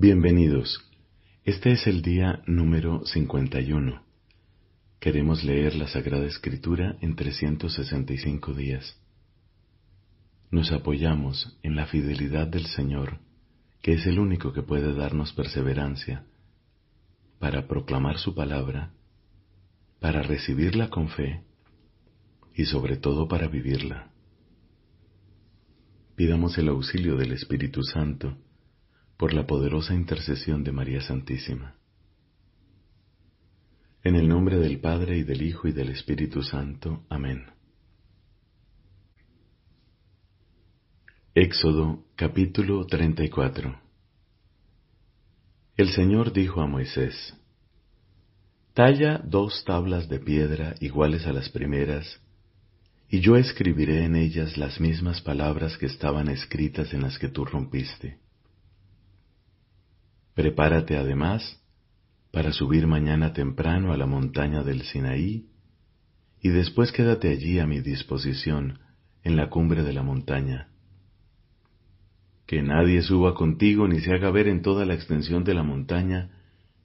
Bienvenidos. Este es el día número 51. Queremos leer la Sagrada Escritura en 365 días. Nos apoyamos en la fidelidad del Señor, que es el único que puede darnos perseverancia para proclamar su palabra, para recibirla con fe y sobre todo para vivirla. Pidamos el auxilio del Espíritu Santo por la poderosa intercesión de María Santísima. En el nombre del Padre y del Hijo y del Espíritu Santo. Amén. Éxodo capítulo 34 El Señor dijo a Moisés, Talla dos tablas de piedra iguales a las primeras, y yo escribiré en ellas las mismas palabras que estaban escritas en las que tú rompiste. Prepárate además para subir mañana temprano a la montaña del Sinaí, y después quédate allí a mi disposición en la cumbre de la montaña. Que nadie suba contigo ni se haga ver en toda la extensión de la montaña,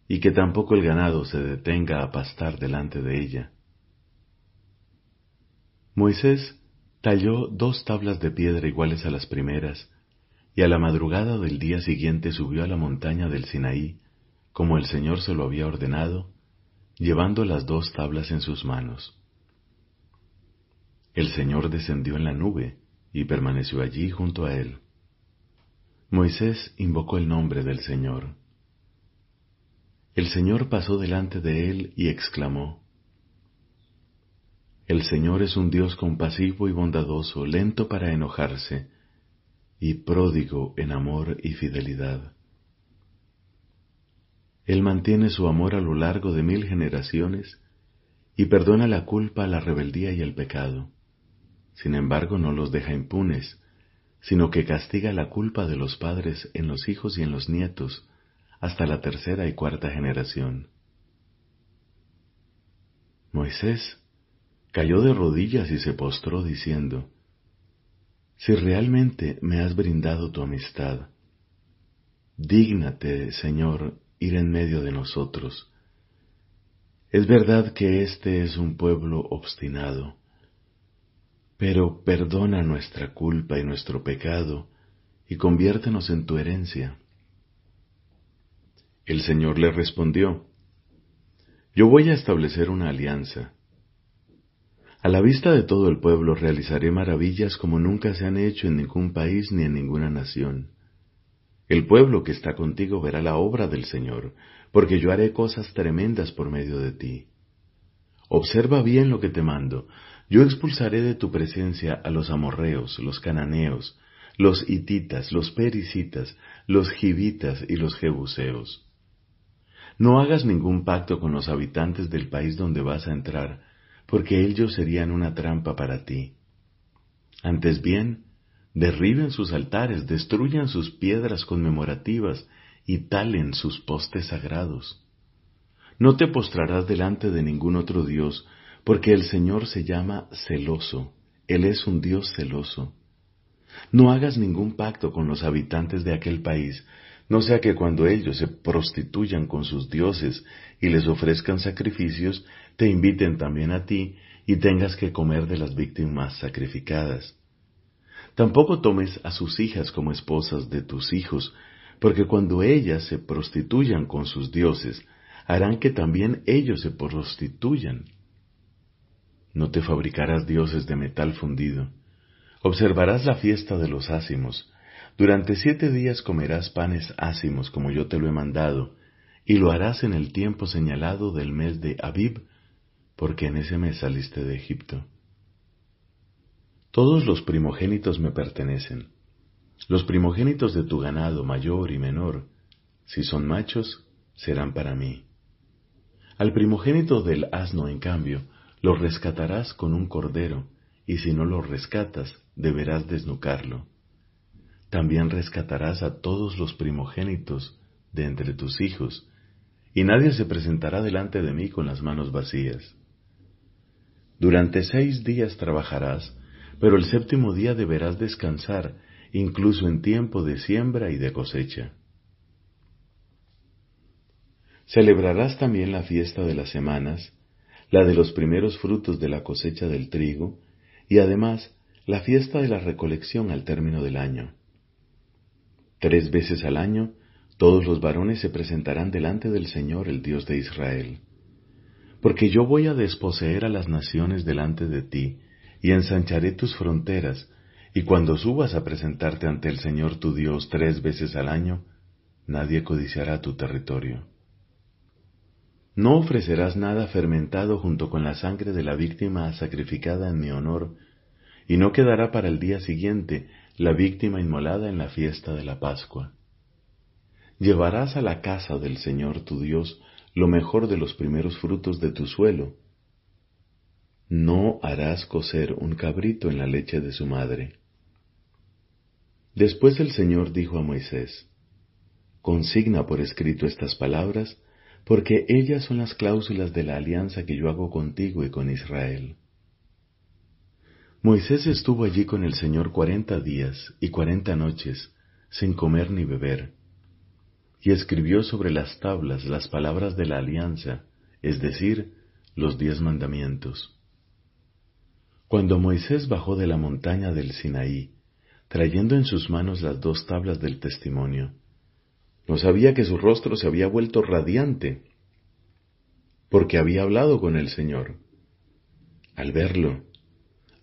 y que tampoco el ganado se detenga a pastar delante de ella. Moisés talló dos tablas de piedra iguales a las primeras, y a la madrugada del día siguiente subió a la montaña del Sinaí, como el Señor se lo había ordenado, llevando las dos tablas en sus manos. El Señor descendió en la nube y permaneció allí junto a él. Moisés invocó el nombre del Señor. El Señor pasó delante de él y exclamó, El Señor es un Dios compasivo y bondadoso, lento para enojarse, y pródigo en amor y fidelidad. Él mantiene su amor a lo largo de mil generaciones y perdona la culpa, la rebeldía y el pecado. Sin embargo, no los deja impunes, sino que castiga la culpa de los padres en los hijos y en los nietos hasta la tercera y cuarta generación. Moisés cayó de rodillas y se postró diciendo, si realmente me has brindado tu amistad, dígnate, Señor, ir en medio de nosotros. Es verdad que este es un pueblo obstinado, pero perdona nuestra culpa y nuestro pecado y conviértenos en tu herencia. El Señor le respondió, Yo voy a establecer una alianza a la vista de todo el pueblo realizaré maravillas como nunca se han hecho en ningún país ni en ninguna nación. El pueblo que está contigo verá la obra del Señor, porque yo haré cosas tremendas por medio de ti. Observa bien lo que te mando. Yo expulsaré de tu presencia a los amorreos, los cananeos, los hititas, los pericitas, los gibitas y los jebuseos. No hagas ningún pacto con los habitantes del país donde vas a entrar, porque ellos serían una trampa para ti. Antes bien, derriben sus altares, destruyan sus piedras conmemorativas y talen sus postes sagrados. No te postrarás delante de ningún otro Dios, porque el Señor se llama celoso, Él es un Dios celoso. No hagas ningún pacto con los habitantes de aquel país, no sea que cuando ellos se prostituyan con sus dioses y les ofrezcan sacrificios, te inviten también a ti y tengas que comer de las víctimas sacrificadas. Tampoco tomes a sus hijas como esposas de tus hijos, porque cuando ellas se prostituyan con sus dioses, harán que también ellos se prostituyan. No te fabricarás dioses de metal fundido. Observarás la fiesta de los ácimos. Durante siete días comerás panes ácimos como yo te lo he mandado, y lo harás en el tiempo señalado del mes de Abib, porque en ese mes saliste de Egipto. Todos los primogénitos me pertenecen, los primogénitos de tu ganado mayor y menor, si son machos, serán para mí. Al primogénito del asno, en cambio, lo rescatarás con un cordero, y si no lo rescatas, deberás desnucarlo. También rescatarás a todos los primogénitos de entre tus hijos, y nadie se presentará delante de mí con las manos vacías. Durante seis días trabajarás, pero el séptimo día deberás descansar, incluso en tiempo de siembra y de cosecha. Celebrarás también la fiesta de las semanas, la de los primeros frutos de la cosecha del trigo, y además la fiesta de la recolección al término del año. Tres veces al año todos los varones se presentarán delante del Señor, el Dios de Israel. Porque yo voy a desposeer a las naciones delante de ti, y ensancharé tus fronteras, y cuando subas a presentarte ante el Señor tu Dios tres veces al año, nadie codiciará tu territorio. No ofrecerás nada fermentado junto con la sangre de la víctima sacrificada en mi honor, y no quedará para el día siguiente la víctima inmolada en la fiesta de la Pascua. Llevarás a la casa del Señor tu Dios lo mejor de los primeros frutos de tu suelo. No harás cocer un cabrito en la leche de su madre. Después el Señor dijo a Moisés, Consigna por escrito estas palabras, porque ellas son las cláusulas de la alianza que yo hago contigo y con Israel. Moisés estuvo allí con el Señor cuarenta días y cuarenta noches, sin comer ni beber, y escribió sobre las tablas las palabras de la alianza, es decir, los diez mandamientos. Cuando Moisés bajó de la montaña del Sinaí, trayendo en sus manos las dos tablas del testimonio, no sabía que su rostro se había vuelto radiante, porque había hablado con el Señor. Al verlo,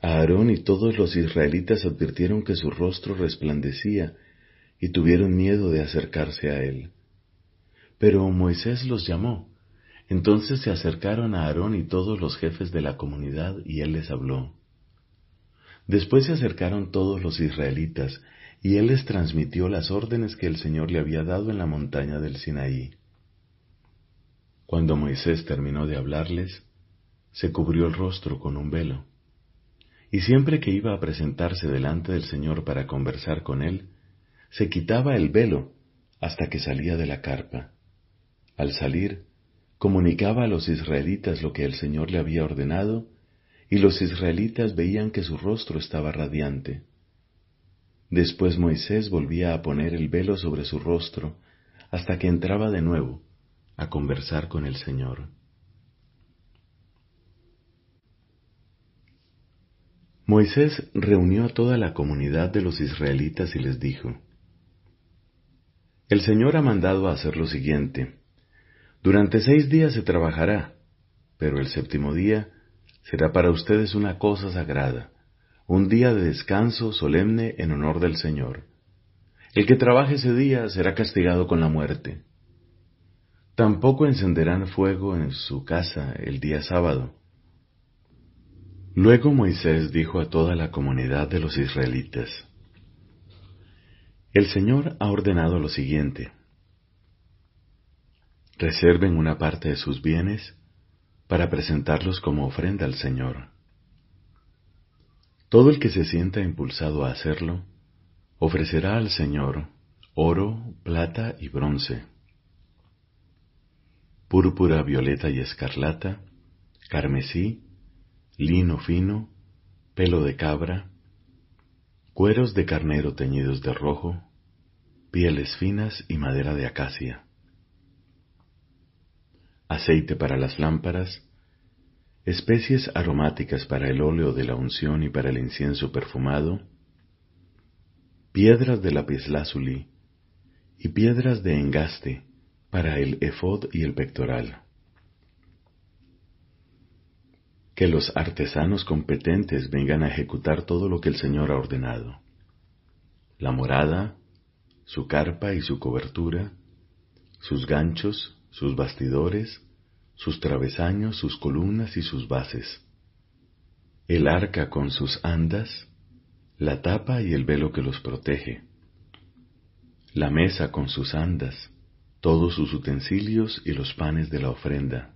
Aarón y todos los israelitas advirtieron que su rostro resplandecía y tuvieron miedo de acercarse a él. Pero Moisés los llamó. Entonces se acercaron a Aarón y todos los jefes de la comunidad y él les habló. Después se acercaron todos los israelitas y él les transmitió las órdenes que el Señor le había dado en la montaña del Sinaí. Cuando Moisés terminó de hablarles, se cubrió el rostro con un velo. Y siempre que iba a presentarse delante del Señor para conversar con él, se quitaba el velo hasta que salía de la carpa. Al salir, comunicaba a los israelitas lo que el Señor le había ordenado, y los israelitas veían que su rostro estaba radiante. Después Moisés volvía a poner el velo sobre su rostro hasta que entraba de nuevo a conversar con el Señor. Moisés reunió a toda la comunidad de los israelitas y les dijo, El Señor ha mandado a hacer lo siguiente. Durante seis días se trabajará, pero el séptimo día será para ustedes una cosa sagrada un día de descanso solemne en honor del Señor. El que trabaje ese día será castigado con la muerte. Tampoco encenderán fuego en su casa el día sábado. Luego Moisés dijo a toda la comunidad de los israelitas, El Señor ha ordenado lo siguiente, reserven una parte de sus bienes para presentarlos como ofrenda al Señor. Todo el que se sienta impulsado a hacerlo, ofrecerá al Señor oro, plata y bronce, púrpura, violeta y escarlata, carmesí, lino fino, pelo de cabra, cueros de carnero teñidos de rojo, pieles finas y madera de acacia, aceite para las lámparas, especies aromáticas para el óleo de la unción y para el incienso perfumado, piedras de lapislázuli y piedras de engaste para el efod y el pectoral. Que los artesanos competentes vengan a ejecutar todo lo que el Señor ha ordenado. La morada, su carpa y su cobertura, sus ganchos, sus bastidores, sus travesaños, sus columnas y sus bases, el arca con sus andas, la tapa y el velo que los protege, la mesa con sus andas, todos sus utensilios y los panes de la ofrenda,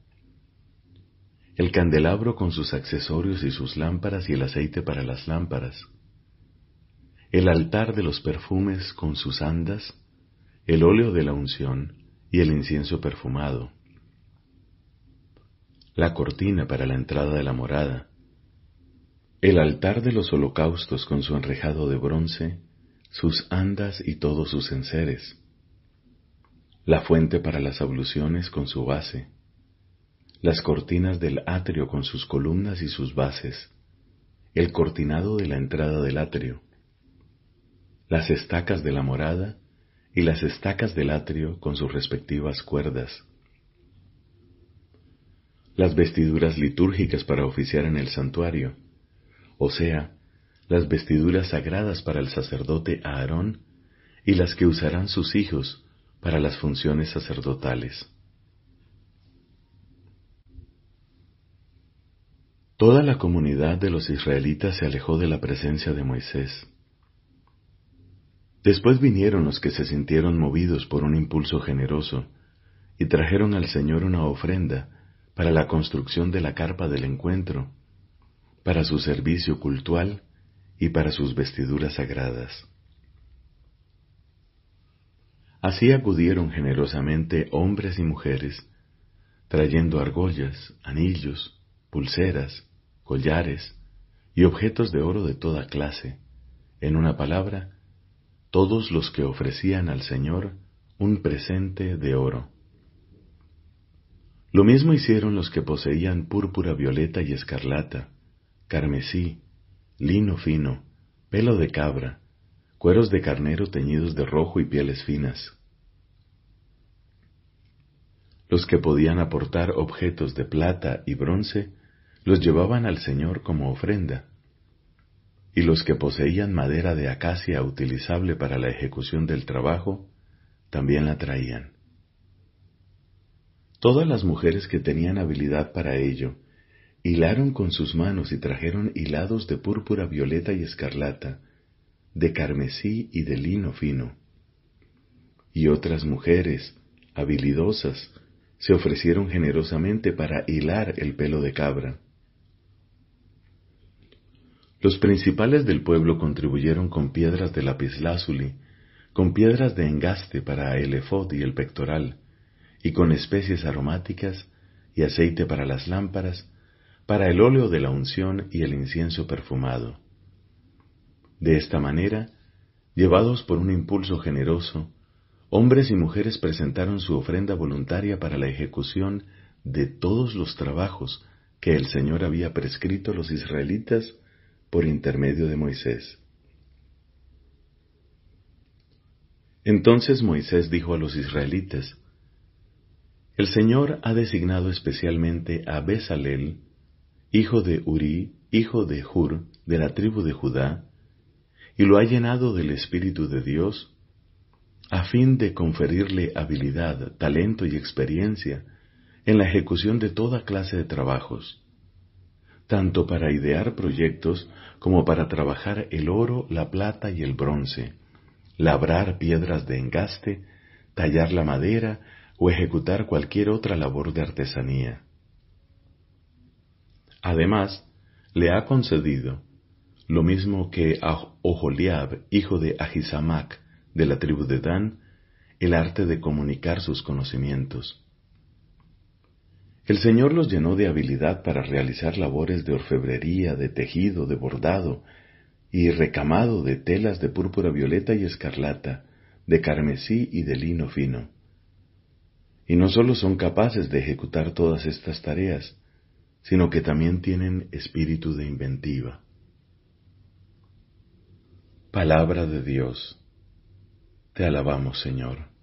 el candelabro con sus accesorios y sus lámparas y el aceite para las lámparas, el altar de los perfumes con sus andas, el óleo de la unción y el incienso perfumado, la cortina para la entrada de la morada, el altar de los holocaustos con su enrejado de bronce, sus andas y todos sus enseres, la fuente para las abluciones con su base, las cortinas del atrio con sus columnas y sus bases, el cortinado de la entrada del atrio, las estacas de la morada y las estacas del atrio con sus respectivas cuerdas, las vestiduras litúrgicas para oficiar en el santuario, o sea, las vestiduras sagradas para el sacerdote Aarón y las que usarán sus hijos para las funciones sacerdotales. Toda la comunidad de los israelitas se alejó de la presencia de Moisés. Después vinieron los que se sintieron movidos por un impulso generoso y trajeron al Señor una ofrenda para la construcción de la carpa del encuentro, para su servicio cultual y para sus vestiduras sagradas. Así acudieron generosamente hombres y mujeres, trayendo argollas, anillos, pulseras, collares y objetos de oro de toda clase, en una palabra, todos los que ofrecían al Señor un presente de oro. Lo mismo hicieron los que poseían púrpura violeta y escarlata, carmesí, lino fino, pelo de cabra, cueros de carnero teñidos de rojo y pieles finas. Los que podían aportar objetos de plata y bronce los llevaban al Señor como ofrenda, y los que poseían madera de acacia utilizable para la ejecución del trabajo también la traían. Todas las mujeres que tenían habilidad para ello, hilaron con sus manos y trajeron hilados de púrpura violeta y escarlata, de carmesí y de lino fino. Y otras mujeres, habilidosas, se ofrecieron generosamente para hilar el pelo de cabra. Los principales del pueblo contribuyeron con piedras de lapislázuli, con piedras de engaste para el efod y el pectoral, y con especies aromáticas y aceite para las lámparas, para el óleo de la unción y el incienso perfumado. De esta manera, llevados por un impulso generoso, hombres y mujeres presentaron su ofrenda voluntaria para la ejecución de todos los trabajos que el Señor había prescrito a los israelitas por intermedio de Moisés. Entonces Moisés dijo a los israelitas, el Señor ha designado especialmente a Bezalel, hijo de Uri, hijo de Hur, de la tribu de Judá, y lo ha llenado del Espíritu de Dios, a fin de conferirle habilidad, talento y experiencia en la ejecución de toda clase de trabajos, tanto para idear proyectos como para trabajar el oro, la plata y el bronce, labrar piedras de engaste, tallar la madera, o ejecutar cualquier otra labor de artesanía. Además, le ha concedido, lo mismo que a Oholiab, hijo de Ahisamac, de la tribu de Dan, el arte de comunicar sus conocimientos. El Señor los llenó de habilidad para realizar labores de orfebrería, de tejido, de bordado y recamado de telas de púrpura violeta y escarlata, de carmesí y de lino fino. Y no solo son capaces de ejecutar todas estas tareas, sino que también tienen espíritu de inventiva. Palabra de Dios. Te alabamos, Señor.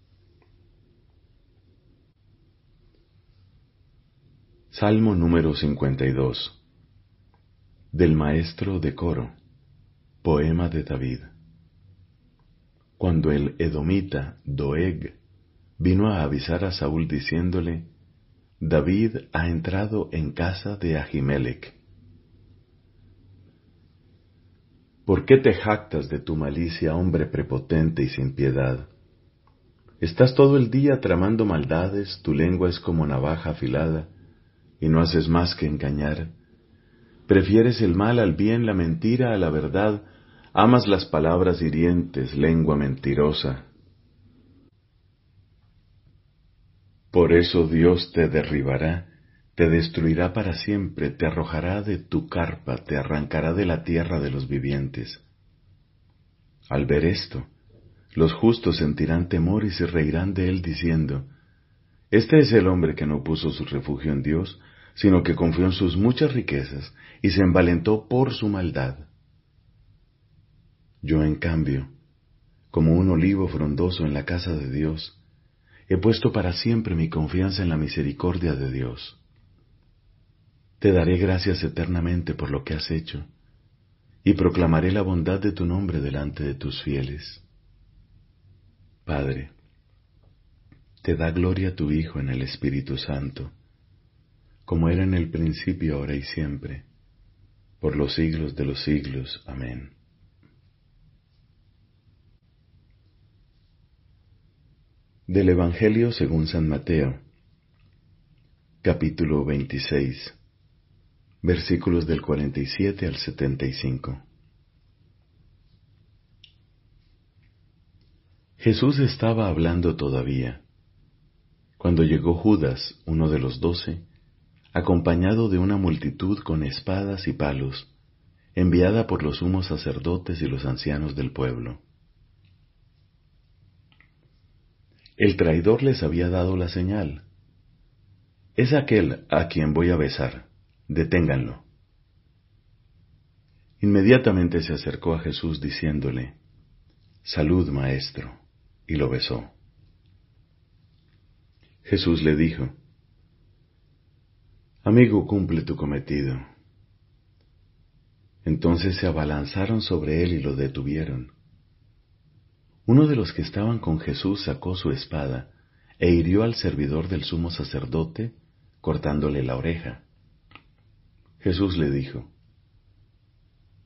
Salmo número 52 del maestro de coro, poema de David. Cuando el edomita Doeg vino a avisar a Saúl diciéndole, David ha entrado en casa de Ahimelech. ¿Por qué te jactas de tu malicia, hombre prepotente y sin piedad? Estás todo el día tramando maldades, tu lengua es como navaja afilada, y no haces más que engañar. Prefieres el mal al bien, la mentira a la verdad, amas las palabras hirientes, lengua mentirosa. Por eso Dios te derribará, te destruirá para siempre, te arrojará de tu carpa, te arrancará de la tierra de los vivientes. Al ver esto, Los justos sentirán temor y se reirán de él diciendo, Este es el hombre que no puso su refugio en Dios, sino que confió en sus muchas riquezas y se envalentó por su maldad. Yo, en cambio, como un olivo frondoso en la casa de Dios, he puesto para siempre mi confianza en la misericordia de Dios. Te daré gracias eternamente por lo que has hecho, y proclamaré la bondad de tu nombre delante de tus fieles. Padre, te da gloria tu Hijo en el Espíritu Santo, como era en el principio, ahora y siempre, por los siglos de los siglos. Amén. Del Evangelio según San Mateo, capítulo 26, versículos del 47 al 75. Jesús estaba hablando todavía, cuando llegó Judas, uno de los doce, acompañado de una multitud con espadas y palos, enviada por los sumos sacerdotes y los ancianos del pueblo. El traidor les había dado la señal. Es aquel a quien voy a besar. Deténganlo. Inmediatamente se acercó a Jesús diciéndole, Salud, maestro, y lo besó. Jesús le dijo, Amigo, cumple tu cometido. Entonces se abalanzaron sobre él y lo detuvieron. Uno de los que estaban con Jesús sacó su espada e hirió al servidor del sumo sacerdote, cortándole la oreja. Jesús le dijo,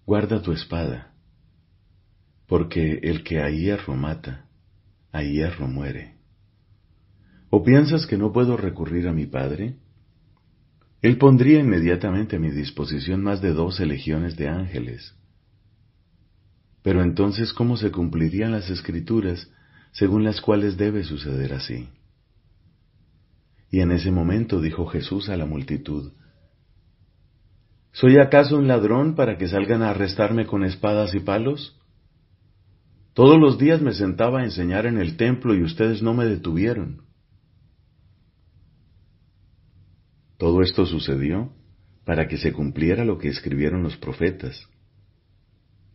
Guarda tu espada, porque el que a hierro mata, a hierro muere. ¿O piensas que no puedo recurrir a mi Padre? Él pondría inmediatamente a mi disposición más de doce legiones de ángeles. Pero entonces, ¿cómo se cumplirían las escrituras según las cuales debe suceder así? Y en ese momento dijo Jesús a la multitud, ¿Soy acaso un ladrón para que salgan a arrestarme con espadas y palos? Todos los días me sentaba a enseñar en el templo y ustedes no me detuvieron. Todo esto sucedió para que se cumpliera lo que escribieron los profetas.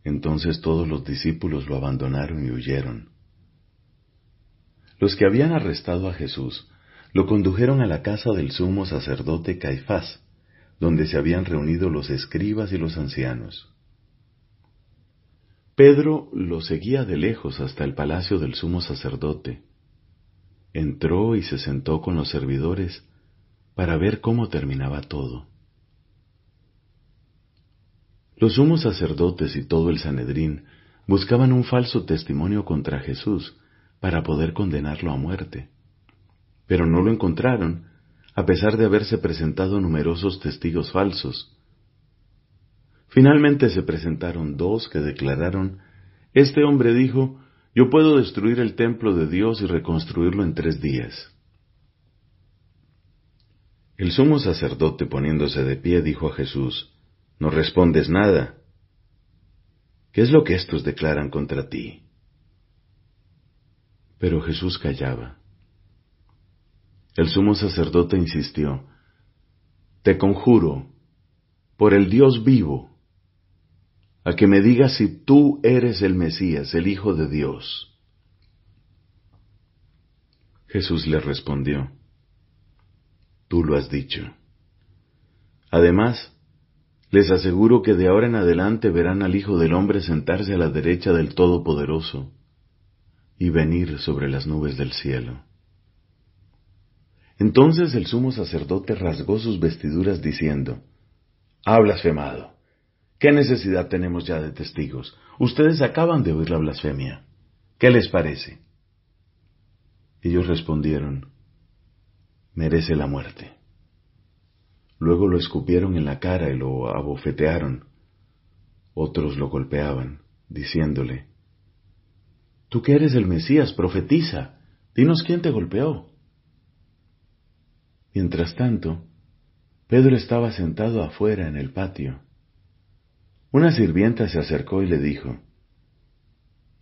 Entonces todos los discípulos lo abandonaron y huyeron. Los que habían arrestado a Jesús lo condujeron a la casa del sumo sacerdote Caifás, donde se habían reunido los escribas y los ancianos. Pedro lo seguía de lejos hasta el palacio del sumo sacerdote. Entró y se sentó con los servidores para ver cómo terminaba todo. Los sumos sacerdotes y todo el Sanedrín buscaban un falso testimonio contra Jesús para poder condenarlo a muerte, pero no lo encontraron a pesar de haberse presentado numerosos testigos falsos. Finalmente se presentaron dos que declararon, Este hombre dijo, Yo puedo destruir el templo de Dios y reconstruirlo en tres días. El sumo sacerdote poniéndose de pie dijo a Jesús, no respondes nada. ¿Qué es lo que estos declaran contra ti? Pero Jesús callaba. El sumo sacerdote insistió, Te conjuro, por el Dios vivo, a que me digas si tú eres el Mesías, el Hijo de Dios. Jesús le respondió, lo has dicho. Además, les aseguro que de ahora en adelante verán al Hijo del Hombre sentarse a la derecha del Todopoderoso y venir sobre las nubes del cielo. Entonces el sumo sacerdote rasgó sus vestiduras diciendo, Ha blasfemado. ¿Qué necesidad tenemos ya de testigos? Ustedes acaban de oír la blasfemia. ¿Qué les parece? Ellos respondieron, Merece la muerte. Luego lo escupieron en la cara y lo abofetearon. Otros lo golpeaban, diciéndole, Tú que eres el Mesías, profetiza, dinos quién te golpeó. Mientras tanto, Pedro estaba sentado afuera en el patio. Una sirvienta se acercó y le dijo,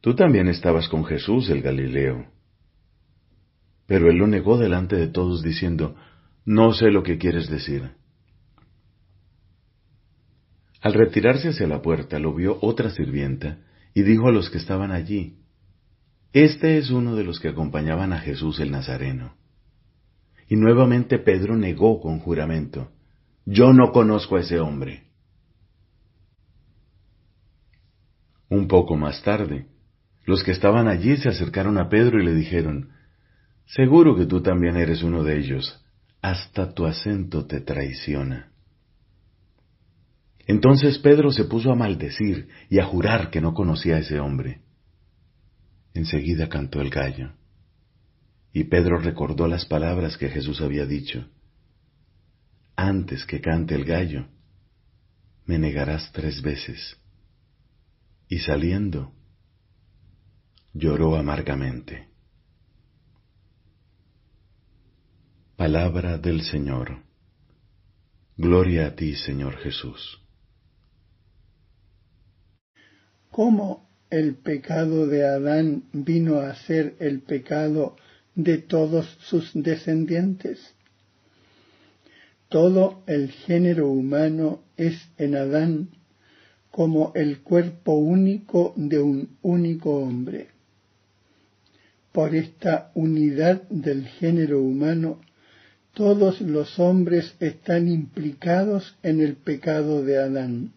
Tú también estabas con Jesús el Galileo. Pero él lo negó delante de todos diciendo, No sé lo que quieres decir. Al retirarse hacia la puerta lo vio otra sirvienta y dijo a los que estaban allí, Este es uno de los que acompañaban a Jesús el Nazareno. Y nuevamente Pedro negó con juramento, Yo no conozco a ese hombre. Un poco más tarde, los que estaban allí se acercaron a Pedro y le dijeron, Seguro que tú también eres uno de ellos, hasta tu acento te traiciona. Entonces Pedro se puso a maldecir y a jurar que no conocía a ese hombre. Enseguida cantó el gallo, y Pedro recordó las palabras que Jesús había dicho. Antes que cante el gallo, me negarás tres veces. Y saliendo, lloró amargamente. Palabra del Señor. Gloria a ti, Señor Jesús. Cómo el pecado de Adán vino a ser el pecado de todos sus descendientes. Todo el género humano es en Adán como el cuerpo único de un único hombre. Por esta unidad del género humano, todos los hombres están implicados en el pecado de Adán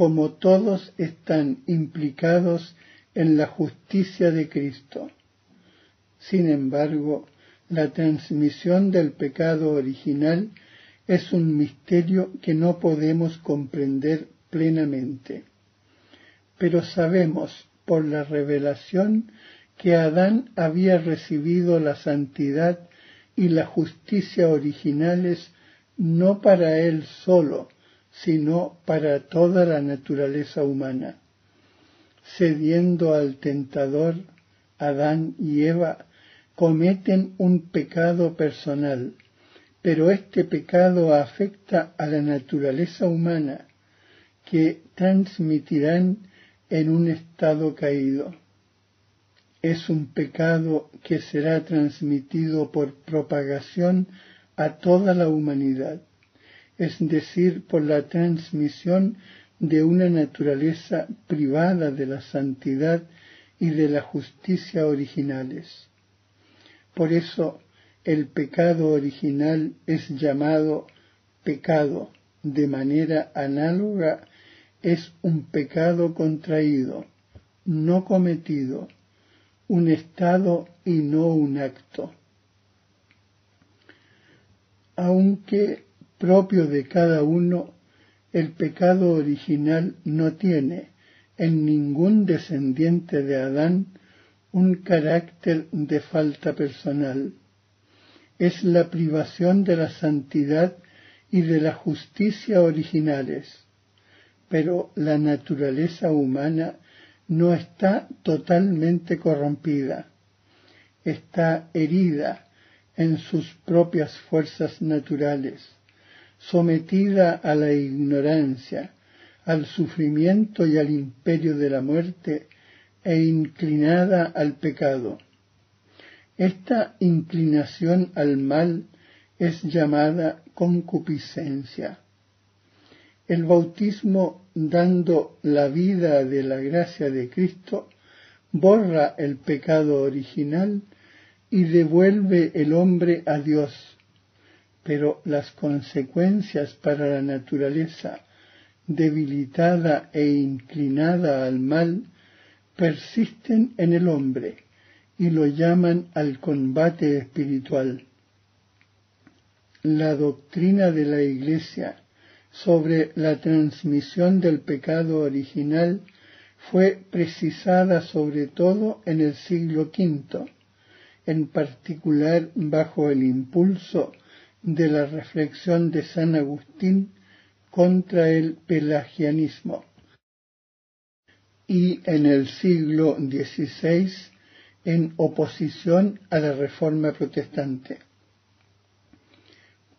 como todos están implicados en la justicia de Cristo. Sin embargo, la transmisión del pecado original es un misterio que no podemos comprender plenamente. Pero sabemos por la revelación que Adán había recibido la santidad y la justicia originales no para él solo, sino para toda la naturaleza humana. Cediendo al tentador, Adán y Eva cometen un pecado personal, pero este pecado afecta a la naturaleza humana, que transmitirán en un estado caído. Es un pecado que será transmitido por propagación a toda la humanidad es decir, por la transmisión de una naturaleza privada de la santidad y de la justicia originales. Por eso el pecado original es llamado pecado, de manera análoga es un pecado contraído, no cometido, un estado y no un acto. Aunque propio de cada uno, el pecado original no tiene en ningún descendiente de Adán un carácter de falta personal. Es la privación de la santidad y de la justicia originales. Pero la naturaleza humana no está totalmente corrompida, está herida en sus propias fuerzas naturales sometida a la ignorancia, al sufrimiento y al imperio de la muerte, e inclinada al pecado. Esta inclinación al mal es llamada concupiscencia. El bautismo, dando la vida de la gracia de Cristo, borra el pecado original y devuelve el hombre a Dios pero las consecuencias para la naturaleza debilitada e inclinada al mal persisten en el hombre y lo llaman al combate espiritual. La doctrina de la Iglesia sobre la transmisión del pecado original fue precisada sobre todo en el siglo V, en particular bajo el impulso de la reflexión de San Agustín contra el pelagianismo y en el siglo XVI en oposición a la reforma protestante.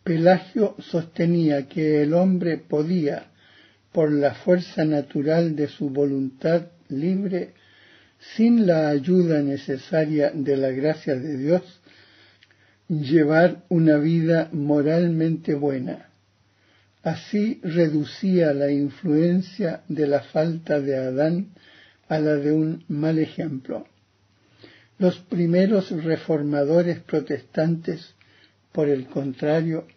Pelagio sostenía que el hombre podía, por la fuerza natural de su voluntad libre, sin la ayuda necesaria de la gracia de Dios, llevar una vida moralmente buena. Así reducía la influencia de la falta de Adán a la de un mal ejemplo. Los primeros reformadores protestantes, por el contrario,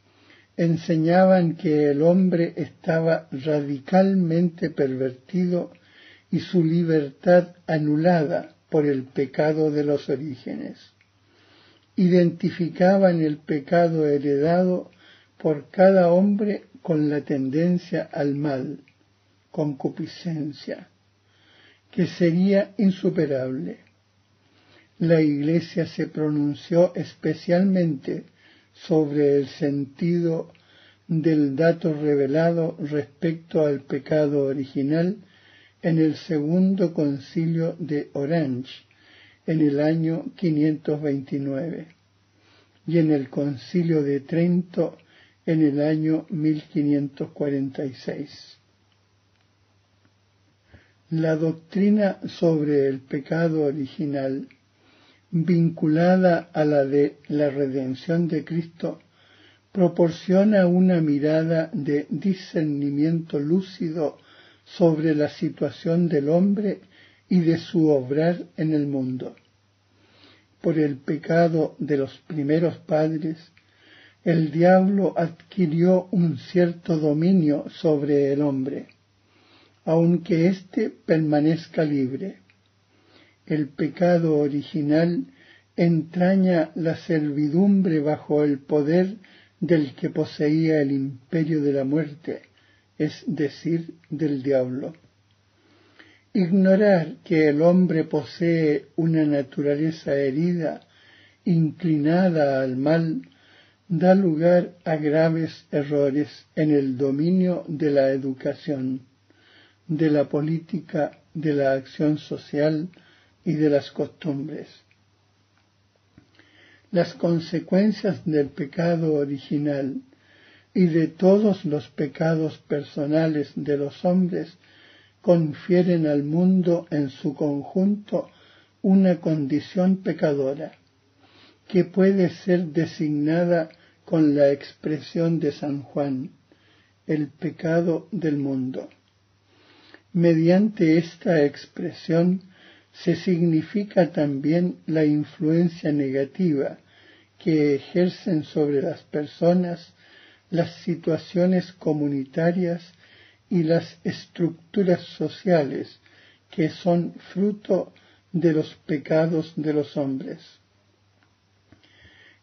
enseñaban que el hombre estaba radicalmente pervertido y su libertad anulada por el pecado de los orígenes. Identificaban el pecado heredado por cada hombre con la tendencia al mal, concupiscencia, que sería insuperable. La Iglesia se pronunció especialmente sobre el sentido del dato revelado respecto al pecado original en el segundo concilio de Orange en el año 529 y en el concilio de Trento en el año 1546. La doctrina sobre el pecado original vinculada a la de la redención de Cristo, proporciona una mirada de discernimiento lúcido sobre la situación del hombre y de su obrar en el mundo. Por el pecado de los primeros padres, el diablo adquirió un cierto dominio sobre el hombre, aunque éste permanezca libre el pecado original entraña la servidumbre bajo el poder del que poseía el imperio de la muerte, es decir, del diablo. Ignorar que el hombre posee una naturaleza herida, inclinada al mal, da lugar a graves errores en el dominio de la educación, de la política, de la acción social, y de las costumbres. Las consecuencias del pecado original y de todos los pecados personales de los hombres confieren al mundo en su conjunto una condición pecadora, que puede ser designada con la expresión de San Juan, el pecado del mundo. Mediante esta expresión se significa también la influencia negativa que ejercen sobre las personas las situaciones comunitarias y las estructuras sociales que son fruto de los pecados de los hombres.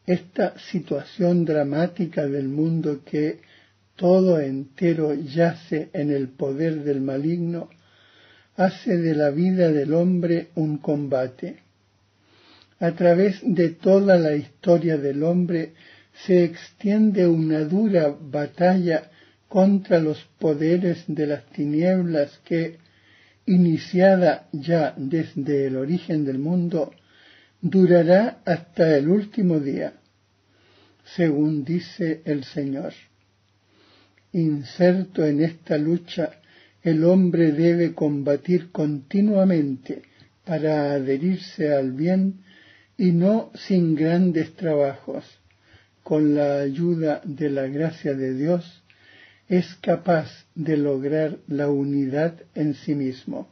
Esta situación dramática del mundo que todo entero yace en el poder del maligno hace de la vida del hombre un combate. A través de toda la historia del hombre se extiende una dura batalla contra los poderes de las tinieblas que, iniciada ya desde el origen del mundo, durará hasta el último día, según dice el Señor. Inserto en esta lucha el hombre debe combatir continuamente para adherirse al bien y no sin grandes trabajos. Con la ayuda de la gracia de Dios es capaz de lograr la unidad en sí mismo.